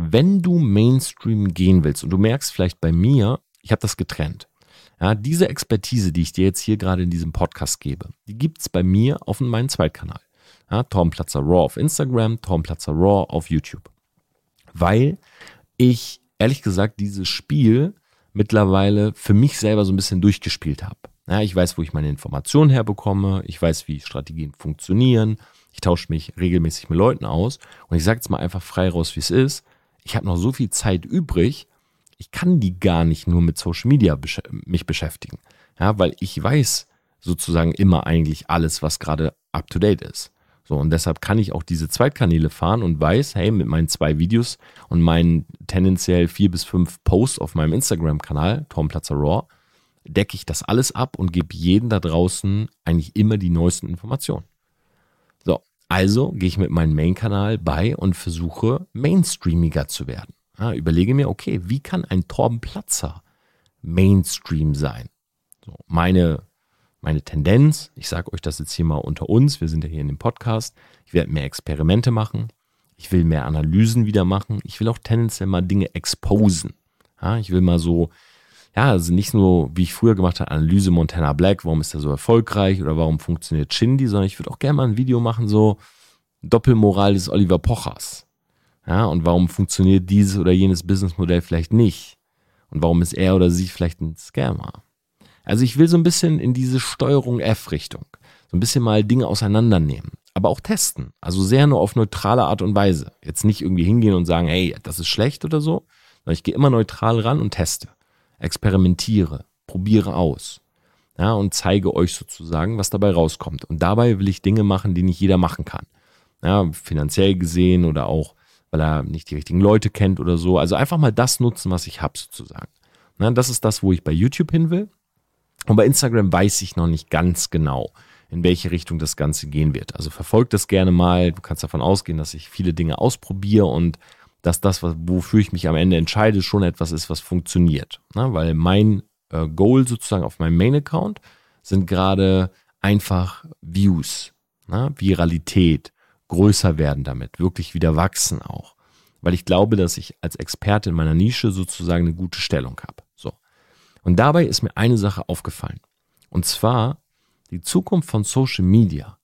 wenn du Mainstream gehen willst und du merkst vielleicht bei mir, ich habe das getrennt. Ja, diese Expertise, die ich dir jetzt hier gerade in diesem Podcast gebe, die gibt es bei mir auf meinem Zweitkanal. Ja, Tom Platzer Raw auf Instagram, Tom Platzer Raw auf YouTube weil ich ehrlich gesagt dieses Spiel mittlerweile für mich selber so ein bisschen durchgespielt habe. Ja, ich weiß, wo ich meine Informationen herbekomme, ich weiß, wie Strategien funktionieren, ich tausche mich regelmäßig mit Leuten aus und ich sage jetzt mal einfach frei raus, wie es ist. Ich habe noch so viel Zeit übrig, ich kann die gar nicht nur mit Social Media besch mich beschäftigen. Ja, weil ich weiß sozusagen immer eigentlich alles, was gerade up to date ist. So, und deshalb kann ich auch diese Zweitkanäle fahren und weiß, hey, mit meinen zwei Videos und meinen tendenziell vier bis fünf Posts auf meinem Instagram-Kanal, Tom Platzer Raw, decke ich das alles ab und gebe jedem da draußen eigentlich immer die neuesten Informationen. So, also gehe ich mit meinem Main-Kanal bei und versuche mainstreamiger zu werden. Ja, überlege mir, okay, wie kann ein Torben Platzer Mainstream sein? So, meine meine Tendenz, ich sage euch das jetzt hier mal unter uns, wir sind ja hier in dem Podcast, ich werde mehr Experimente machen, ich will mehr Analysen wieder machen, ich will auch tendenziell mal Dinge exposen. Ja, ich will mal so, ja, also nicht nur, wie ich früher gemacht habe, Analyse Montana Black, warum ist er so erfolgreich oder warum funktioniert Shindy, sondern ich würde auch gerne mal ein Video machen, so Doppelmoral des Oliver Pochers. Ja, und warum funktioniert dieses oder jenes Businessmodell vielleicht nicht? Und warum ist er oder sie vielleicht ein Scammer? Also ich will so ein bisschen in diese Steuerung F-Richtung. So ein bisschen mal Dinge auseinandernehmen. Aber auch testen. Also sehr nur auf neutrale Art und Weise. Jetzt nicht irgendwie hingehen und sagen, hey, das ist schlecht oder so. Sondern ich gehe immer neutral ran und teste. Experimentiere. Probiere aus. Ja, und zeige euch sozusagen, was dabei rauskommt. Und dabei will ich Dinge machen, die nicht jeder machen kann. Ja, finanziell gesehen oder auch, weil er nicht die richtigen Leute kennt oder so. Also einfach mal das nutzen, was ich habe sozusagen. Ja, das ist das, wo ich bei YouTube hin will. Und bei Instagram weiß ich noch nicht ganz genau, in welche Richtung das Ganze gehen wird. Also verfolgt das gerne mal. Du kannst davon ausgehen, dass ich viele Dinge ausprobiere und dass das, wofür ich mich am Ende entscheide, schon etwas ist, was funktioniert. Na, weil mein äh, Goal sozusagen auf meinem Main-Account sind gerade einfach Views, na, Viralität, größer werden damit, wirklich wieder wachsen auch. Weil ich glaube, dass ich als Experte in meiner Nische sozusagen eine gute Stellung habe. Und dabei ist mir eine Sache aufgefallen. Und zwar die Zukunft von Social Media.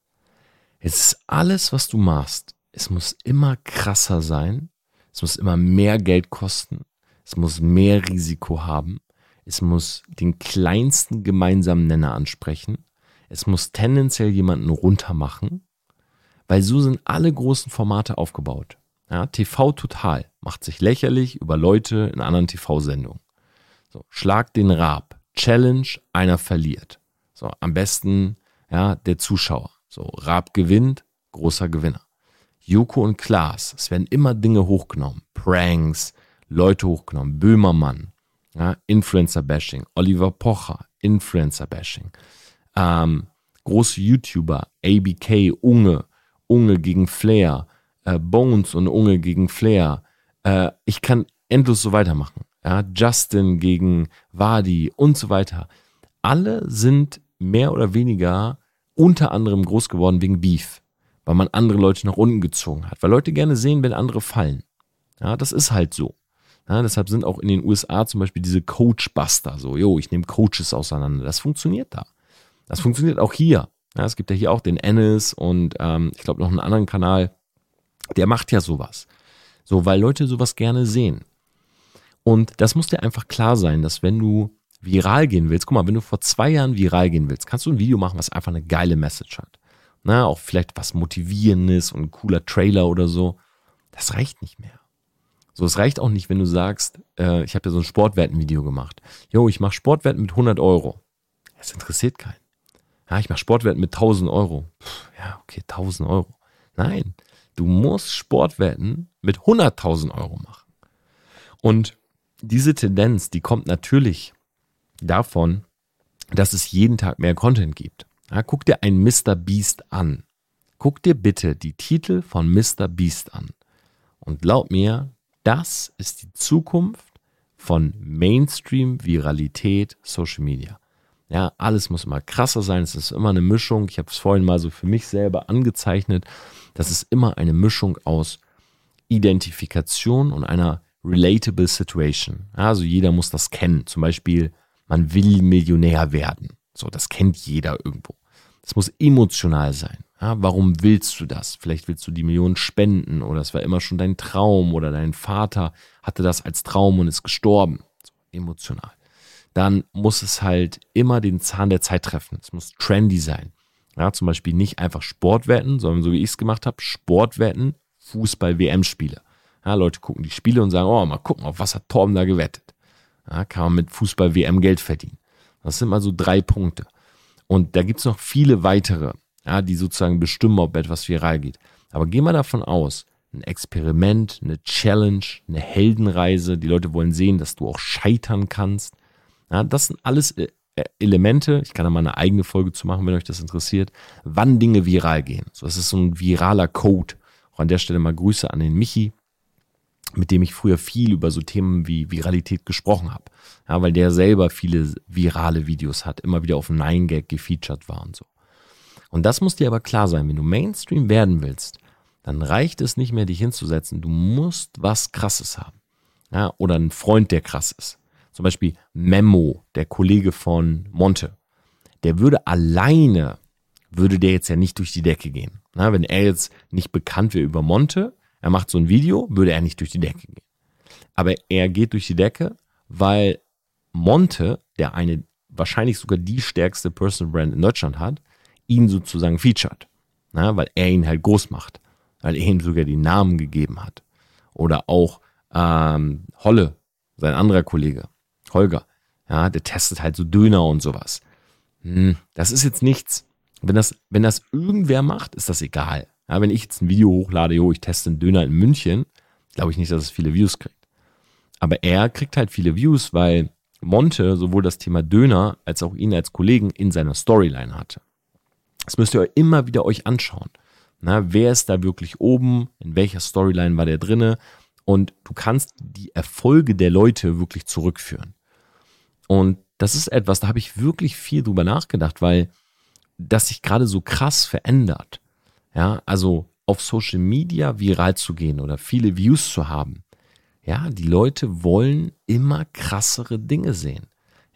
Es ist alles, was du machst. Es muss immer krasser sein. Es muss immer mehr Geld kosten. Es muss mehr Risiko haben. Es muss den kleinsten gemeinsamen Nenner ansprechen. Es muss tendenziell jemanden runtermachen, weil so sind alle großen Formate aufgebaut. Ja, TV Total macht sich lächerlich über Leute in anderen TV-Sendungen. So, schlag den Rab. Challenge, einer verliert. So, am besten, ja, der Zuschauer. So, Rab gewinnt, großer Gewinner. Joko und Klaas, es werden immer Dinge hochgenommen. Pranks, Leute hochgenommen. Böhmermann, ja, Influencer-Bashing. Oliver Pocher, Influencer-Bashing. Ähm, große YouTuber, ABK, Unge, Unge gegen Flair, äh, Bones und Unge gegen Flair. Äh, ich kann endlos so weitermachen ja, Justin gegen Wadi und so weiter. Alle sind mehr oder weniger unter anderem groß geworden wegen Beef. Weil man andere Leute nach unten gezogen hat, weil Leute gerne sehen, wenn andere fallen. Ja, das ist halt so. Ja, deshalb sind auch in den USA zum Beispiel diese Coach-Buster so, jo, ich nehme Coaches auseinander. Das funktioniert da. Das funktioniert auch hier. Ja, es gibt ja hier auch den Ennis und ähm, ich glaube noch einen anderen Kanal, der macht ja sowas. So, weil Leute sowas gerne sehen. Und das muss dir einfach klar sein, dass wenn du viral gehen willst, guck mal, wenn du vor zwei Jahren viral gehen willst, kannst du ein Video machen, was einfach eine geile Message hat. Na, auch vielleicht was Motivierendes und ein cooler Trailer oder so. Das reicht nicht mehr. So, es reicht auch nicht, wenn du sagst, äh, ich habe ja so ein Sportwerten-Video gemacht. Jo, ich mache Sportwetten mit 100 Euro. Das interessiert keinen. Ja, ich mache Sportwetten mit 1000 Euro. Puh, ja, okay, 1000 Euro. Nein, du musst Sportwetten mit 100.000 Euro machen. Und diese Tendenz, die kommt natürlich davon, dass es jeden Tag mehr Content gibt. Ja, guck dir ein Mr. Beast an. Guck dir bitte die Titel von Mr. Beast an. Und glaub mir, das ist die Zukunft von Mainstream, Viralität, Social Media. Ja, alles muss immer krasser sein. Es ist immer eine Mischung. Ich habe es vorhin mal so für mich selber angezeichnet. Das ist immer eine Mischung aus Identifikation und einer relatable Situation. Also jeder muss das kennen. Zum Beispiel, man will Millionär werden. So, das kennt jeder irgendwo. Es muss emotional sein. Ja, warum willst du das? Vielleicht willst du die Millionen spenden oder es war immer schon dein Traum oder dein Vater hatte das als Traum und ist gestorben. So, emotional. Dann muss es halt immer den Zahn der Zeit treffen. Es muss trendy sein. Ja, zum Beispiel nicht einfach Sportwetten, sondern so wie ich es gemacht habe, Sportwetten, Fußball-WM-Spiele. Ja, Leute gucken die Spiele und sagen, oh, mal gucken, auf was hat Torben da gewettet. Ja, kann man mit Fußball-WM Geld verdienen. Das sind mal so drei Punkte. Und da gibt es noch viele weitere, ja, die sozusagen bestimmen, ob etwas viral geht. Aber geh mal davon aus, ein Experiment, eine Challenge, eine Heldenreise, die Leute wollen sehen, dass du auch scheitern kannst. Ja, das sind alles äh, Elemente, ich kann da mal eine eigene Folge zu machen, wenn euch das interessiert, wann Dinge viral gehen. So, das ist so ein viraler Code. Auch an der Stelle mal Grüße an den Michi, mit dem ich früher viel über so Themen wie Viralität gesprochen habe. Ja, weil der selber viele virale Videos hat, immer wieder auf 9gag gefeatured war und so. Und das muss dir aber klar sein, wenn du Mainstream werden willst, dann reicht es nicht mehr, dich hinzusetzen. Du musst was Krasses haben. Ja, oder einen Freund, der krass ist. Zum Beispiel Memo, der Kollege von Monte. Der würde alleine, würde der jetzt ja nicht durch die Decke gehen. Na, wenn er jetzt nicht bekannt wäre über Monte, er macht so ein Video, würde er nicht durch die Decke gehen. Aber er geht durch die Decke, weil Monte, der eine wahrscheinlich sogar die stärkste Personal Brand in Deutschland hat, ihn sozusagen featured. Na, weil er ihn halt groß macht. Weil er ihm sogar die Namen gegeben hat. Oder auch ähm, Holle, sein anderer Kollege, Holger. Ja, der testet halt so Döner und sowas. Hm, das ist jetzt nichts. Wenn das, wenn das irgendwer macht, ist das egal. Ja, wenn ich jetzt ein Video hochlade, jo, ich teste einen Döner in München, glaube ich nicht, dass es viele Views kriegt. Aber er kriegt halt viele Views, weil Monte sowohl das Thema Döner als auch ihn als Kollegen in seiner Storyline hatte. Das müsst ihr immer wieder euch anschauen. Na, wer ist da wirklich oben? In welcher Storyline war der drinne? Und du kannst die Erfolge der Leute wirklich zurückführen. Und das ist etwas, da habe ich wirklich viel drüber nachgedacht, weil das sich gerade so krass verändert. Ja, also auf Social Media viral zu gehen oder viele Views zu haben. Ja, die Leute wollen immer krassere Dinge sehen.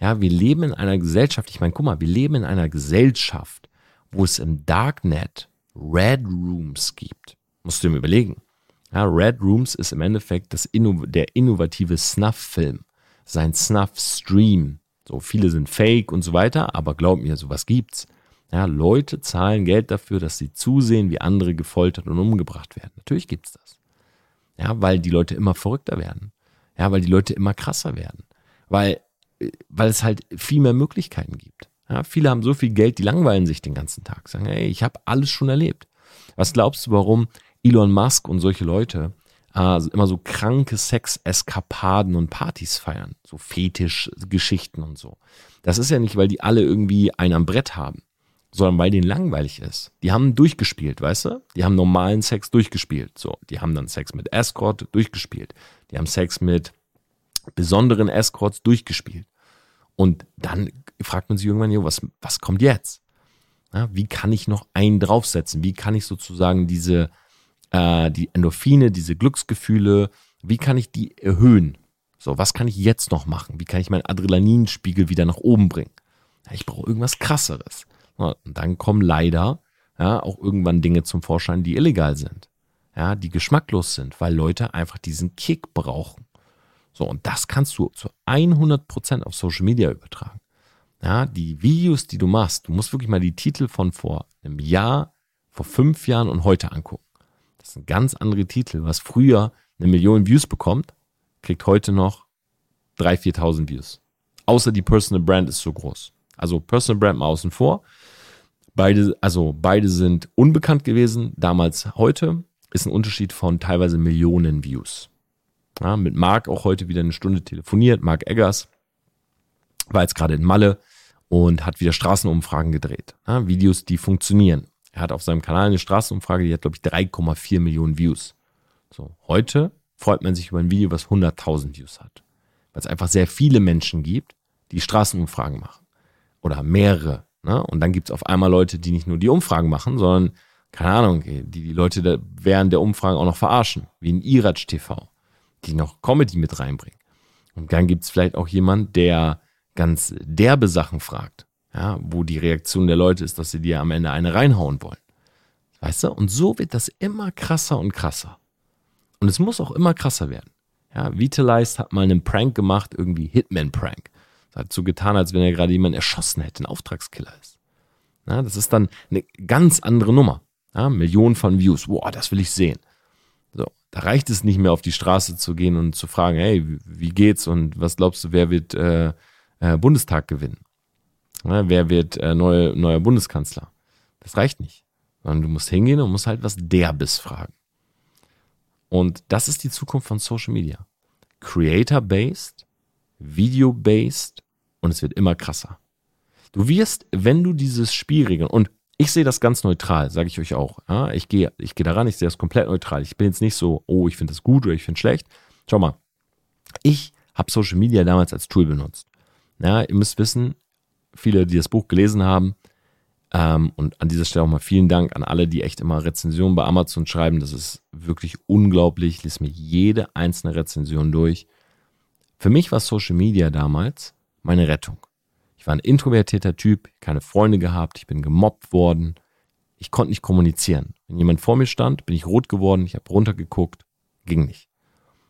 Ja, wir leben in einer Gesellschaft, ich meine, guck mal, wir leben in einer Gesellschaft, wo es im Darknet Red Rooms gibt. Musst du dir überlegen. Ja, Red Rooms ist im Endeffekt das Inno der innovative Snuff-Film, sein Snuff-Stream. So viele sind fake und so weiter, aber glaub mir, sowas gibt's. Ja, Leute zahlen Geld dafür, dass sie zusehen, wie andere gefoltert und umgebracht werden. Natürlich gibt's das. Ja, weil die Leute immer verrückter werden. Ja, weil die Leute immer krasser werden. Weil, weil es halt viel mehr Möglichkeiten gibt. Ja, viele haben so viel Geld, die langweilen sich den ganzen Tag. Sagen, hey, ich habe alles schon erlebt. Was glaubst du, warum Elon Musk und solche Leute äh, immer so kranke Sex-Eskapaden und Partys feiern? So Fetisch-Geschichten und so. Das ist ja nicht, weil die alle irgendwie einen am Brett haben sondern weil denen langweilig ist. Die haben durchgespielt, weißt du? Die haben normalen Sex durchgespielt. So, die haben dann Sex mit Escort durchgespielt. Die haben Sex mit besonderen Escorts durchgespielt. Und dann fragt man sich irgendwann, jo, was, was kommt jetzt? Ja, wie kann ich noch einen draufsetzen? Wie kann ich sozusagen diese, äh, die Endorphine, diese Glücksgefühle, wie kann ich die erhöhen? So, was kann ich jetzt noch machen? Wie kann ich meinen Adrenalinspiegel wieder nach oben bringen? Ja, ich brauche irgendwas krasseres. Und dann kommen leider ja, auch irgendwann Dinge zum Vorschein, die illegal sind. Ja, die geschmacklos sind, weil Leute einfach diesen Kick brauchen. So, und das kannst du zu 100% auf Social Media übertragen. Ja, die Videos, die du machst, du musst wirklich mal die Titel von vor einem Jahr, vor fünf Jahren und heute angucken. Das sind ganz andere Titel. Was früher eine Million Views bekommt, kriegt heute noch 3.000, 4.000 Views. Außer die Personal Brand ist so groß. Also Personal Brand mal außen vor. Beide, also beide sind unbekannt gewesen, damals, heute. Ist ein Unterschied von teilweise Millionen Views. Ja, mit Marc auch heute wieder eine Stunde telefoniert. Marc Eggers war jetzt gerade in Malle und hat wieder Straßenumfragen gedreht. Ja, Videos, die funktionieren. Er hat auf seinem Kanal eine Straßenumfrage, die hat, glaube ich, 3,4 Millionen Views. So, heute freut man sich über ein Video, was 100.000 Views hat. Weil es einfach sehr viele Menschen gibt, die Straßenumfragen machen. Oder mehrere. Ne? Und dann gibt es auf einmal Leute, die nicht nur die Umfragen machen, sondern, keine Ahnung, die die Leute während der Umfragen auch noch verarschen. Wie in Iratsch TV die noch Comedy mit reinbringen. Und dann gibt es vielleicht auch jemand, der ganz derbe Sachen fragt, ja, wo die Reaktion der Leute ist, dass sie dir am Ende eine reinhauen wollen. Weißt du? Und so wird das immer krasser und krasser. Und es muss auch immer krasser werden. Ja, Vitalized hat mal einen Prank gemacht, irgendwie Hitman-Prank. Hat so getan, als wenn er gerade jemanden erschossen hätte, ein Auftragskiller ist. Ja, das ist dann eine ganz andere Nummer. Ja, Millionen von Views. Boah, das will ich sehen. So, da reicht es nicht mehr auf die Straße zu gehen und zu fragen, hey, wie geht's und was glaubst du, wer wird äh, äh, Bundestag gewinnen? Ja, wer wird äh, neue, neuer Bundeskanzler? Das reicht nicht. Sondern du musst hingehen und musst halt was derbes fragen. Und das ist die Zukunft von Social Media. Creator-based, Video-based und es wird immer krasser. Du wirst, wenn du dieses Spiel regeln und ich sehe das ganz neutral, sage ich euch auch. Ja, ich gehe ich geh daran, ich sehe das komplett neutral. Ich bin jetzt nicht so, oh, ich finde das gut oder ich finde schlecht. Schau mal, ich habe Social Media damals als Tool benutzt. Ja, ihr müsst wissen, viele, die das Buch gelesen haben, ähm, und an dieser Stelle auch mal vielen Dank an alle, die echt immer Rezensionen bei Amazon schreiben. Das ist wirklich unglaublich. Ich lese mir jede einzelne Rezension durch. Für mich war Social Media damals meine Rettung. Ich war ein introvertierter Typ, keine Freunde gehabt, ich bin gemobbt worden. Ich konnte nicht kommunizieren. Wenn jemand vor mir stand, bin ich rot geworden, ich habe runtergeguckt, ging nicht.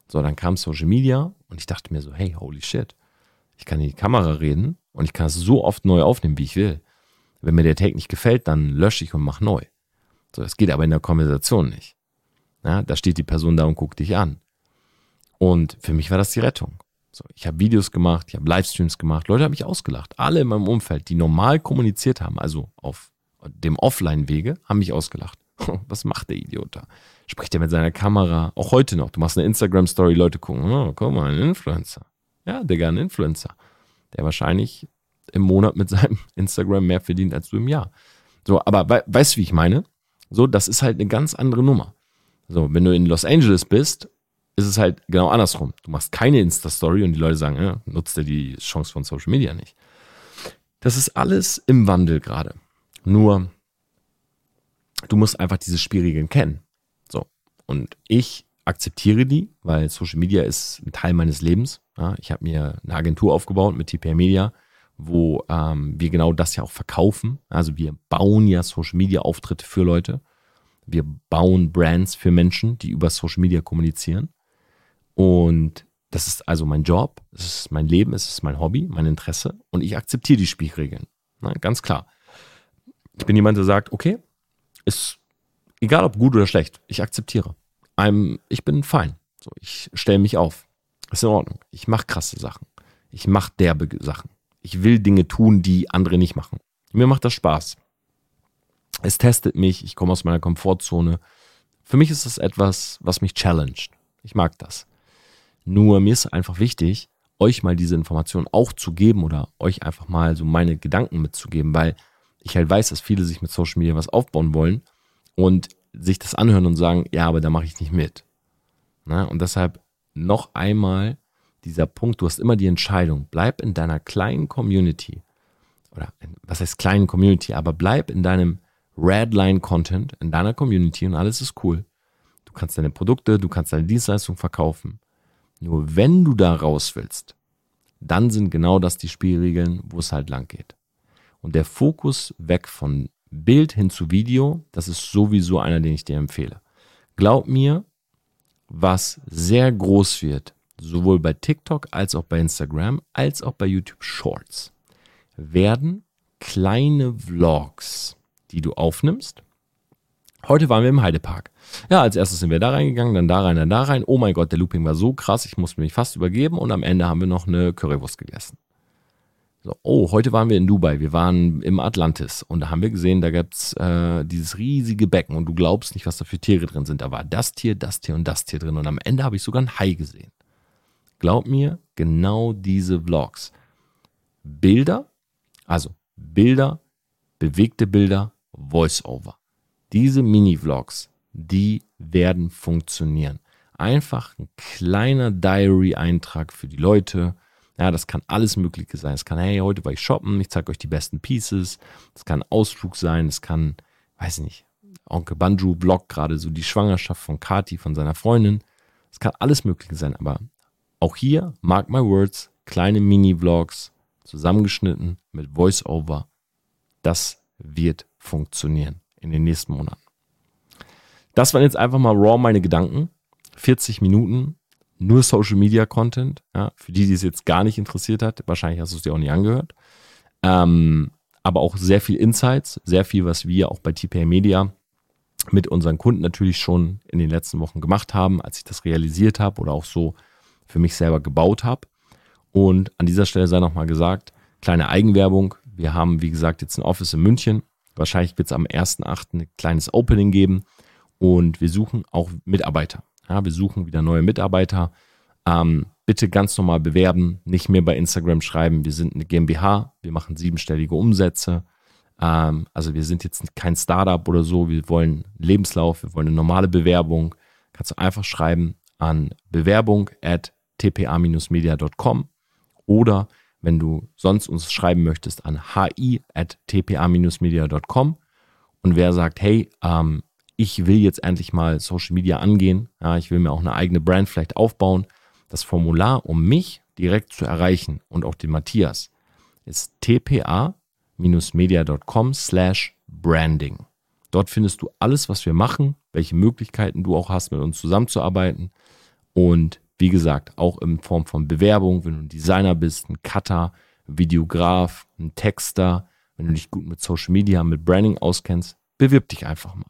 So, dann kam Social Media und ich dachte mir so, hey, holy shit, ich kann in die Kamera reden und ich kann es so oft neu aufnehmen, wie ich will. Wenn mir der Take nicht gefällt, dann lösche ich und mache neu. So, das geht aber in der Konversation nicht. Ja, da steht die Person da und guckt dich an. Und für mich war das die Rettung. So, ich habe Videos gemacht, ich habe Livestreams gemacht, Leute haben mich ausgelacht. Alle in meinem Umfeld, die normal kommuniziert haben, also auf dem Offline-Wege, haben mich ausgelacht. <laughs> Was macht der Idiot da? Spricht er mit seiner Kamera? Auch heute noch. Du machst eine Instagram-Story, Leute gucken, oh, guck mal, ein Influencer. Ja, Digga, ein Influencer. Der wahrscheinlich im Monat mit seinem <laughs> Instagram mehr verdient als du im Jahr. So, aber we weißt du, wie ich meine? So, das ist halt eine ganz andere Nummer. So, wenn du in Los Angeles bist ist es halt genau andersrum. Du machst keine Insta-Story und die Leute sagen, ja, nutzt dir die Chance von Social Media nicht. Das ist alles im Wandel gerade. Nur, du musst einfach diese Spielregeln kennen. So. Und ich akzeptiere die, weil Social Media ist ein Teil meines Lebens. Ja, ich habe mir eine Agentur aufgebaut mit TPR Media, wo ähm, wir genau das ja auch verkaufen. Also wir bauen ja Social Media Auftritte für Leute. Wir bauen Brands für Menschen, die über Social Media kommunizieren. Und das ist also mein Job, es ist mein Leben, es ist mein Hobby, mein Interesse und ich akzeptiere die Spielregeln. Na, ganz klar. Ich bin jemand, der sagt, okay, ist egal ob gut oder schlecht, ich akzeptiere. I'm, ich bin fein. So, ich stelle mich auf. Ist in Ordnung. Ich mache krasse Sachen. Ich mache derbe Sachen. Ich will Dinge tun, die andere nicht machen. Mir macht das Spaß. Es testet mich, ich komme aus meiner Komfortzone. Für mich ist das etwas, was mich challenged. Ich mag das. Nur mir ist einfach wichtig, euch mal diese Information auch zu geben oder euch einfach mal so meine Gedanken mitzugeben, weil ich halt weiß, dass viele sich mit Social Media was aufbauen wollen und sich das anhören und sagen, ja, aber da mache ich nicht mit. Na, und deshalb noch einmal dieser Punkt, du hast immer die Entscheidung, bleib in deiner kleinen Community oder was heißt kleinen Community, aber bleib in deinem Redline-Content, in deiner Community und alles ist cool. Du kannst deine Produkte, du kannst deine Dienstleistung verkaufen. Nur wenn du da raus willst, dann sind genau das die Spielregeln, wo es halt lang geht. Und der Fokus weg von Bild hin zu Video, das ist sowieso einer, den ich dir empfehle. Glaub mir, was sehr groß wird, sowohl bei TikTok als auch bei Instagram, als auch bei YouTube Shorts, werden kleine Vlogs, die du aufnimmst. Heute waren wir im Heidepark. Ja, als erstes sind wir da reingegangen, dann da rein, dann da rein. Oh mein Gott, der Looping war so krass, ich musste mich fast übergeben und am Ende haben wir noch eine Currywurst gegessen. So, oh, heute waren wir in Dubai, wir waren im Atlantis und da haben wir gesehen, da gibt's äh, dieses riesige Becken und du glaubst nicht, was da für Tiere drin sind. Da war das Tier, das Tier und das Tier drin und am Ende habe ich sogar ein Hai gesehen. Glaub mir, genau diese Vlogs. Bilder, also Bilder, bewegte Bilder, Voice-Over. Diese Mini-Vlogs, die werden funktionieren. Einfach ein kleiner Diary-Eintrag für die Leute. Ja, das kann alles Mögliche sein. Es kann, hey, heute war ich shoppen, ich zeige euch die besten Pieces. Es kann Ausflug sein, es kann, weiß nicht, Onkel Banju vlog gerade so die Schwangerschaft von Kati, von seiner Freundin. Es kann alles Mögliche sein, aber auch hier, mark my words, kleine Mini-Vlogs, zusammengeschnitten mit Voice-Over. Das wird funktionieren in den nächsten Monaten. Das waren jetzt einfach mal raw meine Gedanken. 40 Minuten, nur Social Media Content. Ja, für die, die es jetzt gar nicht interessiert hat, wahrscheinlich hast du es dir auch nicht angehört. Ähm, aber auch sehr viel Insights, sehr viel, was wir auch bei TPA Media mit unseren Kunden natürlich schon in den letzten Wochen gemacht haben, als ich das realisiert habe oder auch so für mich selber gebaut habe. Und an dieser Stelle sei nochmal gesagt, kleine Eigenwerbung. Wir haben, wie gesagt, jetzt ein Office in München. Wahrscheinlich wird es am 1.8. ein kleines Opening geben. Und wir suchen auch Mitarbeiter. Ja, wir suchen wieder neue Mitarbeiter. Ähm, bitte ganz normal bewerben, nicht mehr bei Instagram schreiben. Wir sind eine GmbH, wir machen siebenstellige Umsätze. Ähm, also wir sind jetzt kein Startup oder so. Wir wollen Lebenslauf, wir wollen eine normale Bewerbung. Kannst du einfach schreiben an bewerbung at tpa-media.com oder wenn du sonst uns schreiben möchtest an hi.tpa-media.com und wer sagt, hey, ähm, ich will jetzt endlich mal Social Media angehen, ja, ich will mir auch eine eigene Brand vielleicht aufbauen, das Formular, um mich direkt zu erreichen und auch den Matthias, ist tpa-media.com slash branding. Dort findest du alles, was wir machen, welche Möglichkeiten du auch hast, mit uns zusammenzuarbeiten und wie gesagt, auch in Form von Bewerbung, wenn du ein Designer bist, ein Cutter, ein Videograf, ein Texter, wenn du dich gut mit Social Media, mit Branding auskennst, bewirb dich einfach mal.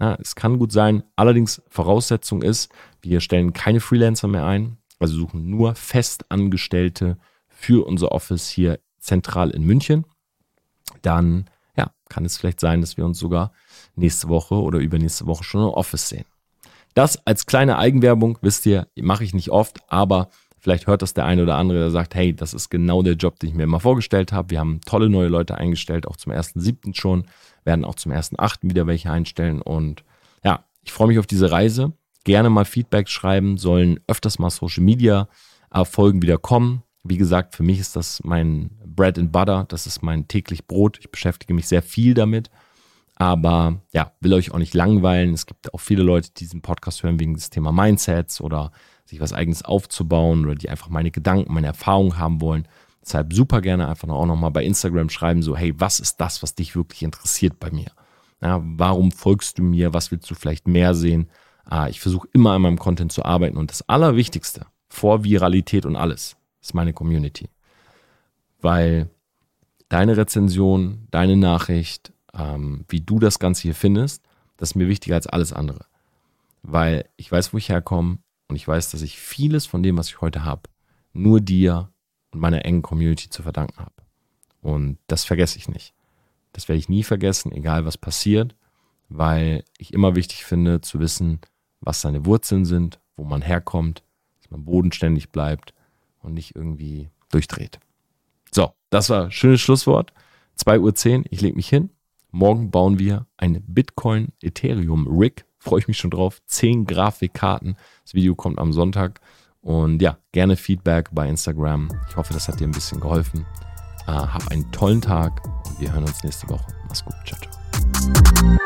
Ja, es kann gut sein. Allerdings Voraussetzung ist, wir stellen keine Freelancer mehr ein, also suchen nur Festangestellte für unser Office hier zentral in München. Dann ja, kann es vielleicht sein, dass wir uns sogar nächste Woche oder übernächste Woche schon im Office sehen. Das als kleine Eigenwerbung, wisst ihr, mache ich nicht oft, aber vielleicht hört das der eine oder andere, der sagt, hey, das ist genau der Job, den ich mir immer vorgestellt habe. Wir haben tolle neue Leute eingestellt, auch zum 1.7. schon, werden auch zum 1.8. wieder welche einstellen und ja, ich freue mich auf diese Reise. Gerne mal Feedback schreiben, sollen öfters mal Social Media Folgen wieder kommen. Wie gesagt, für mich ist das mein Bread and Butter, das ist mein täglich Brot. Ich beschäftige mich sehr viel damit aber ja, will euch auch nicht langweilen. Es gibt auch viele Leute, die diesen Podcast hören wegen des Thema Mindsets oder sich was eigenes aufzubauen oder die einfach meine Gedanken, meine Erfahrungen haben wollen. Deshalb super gerne einfach auch nochmal bei Instagram schreiben, so, hey, was ist das, was dich wirklich interessiert bei mir? Ja, warum folgst du mir? Was willst du vielleicht mehr sehen? Ah, ich versuche immer an meinem Content zu arbeiten und das Allerwichtigste vor Viralität und alles ist meine Community. Weil deine Rezension, deine Nachricht, ähm, wie du das Ganze hier findest, das ist mir wichtiger als alles andere. Weil ich weiß, wo ich herkomme und ich weiß, dass ich vieles von dem, was ich heute habe, nur dir und meiner engen Community zu verdanken habe. Und das vergesse ich nicht. Das werde ich nie vergessen, egal was passiert, weil ich immer wichtig finde zu wissen, was seine Wurzeln sind, wo man herkommt, dass man bodenständig bleibt und nicht irgendwie durchdreht. So, das war ein schönes Schlusswort. 2.10 Uhr, ich lege mich hin Morgen bauen wir ein Bitcoin Ethereum Rig. Freue ich mich schon drauf. Zehn Grafikkarten. Das Video kommt am Sonntag. Und ja, gerne Feedback bei Instagram. Ich hoffe, das hat dir ein bisschen geholfen. Äh, hab einen tollen Tag und wir hören uns nächste Woche. Mach's gut. Ciao, ciao.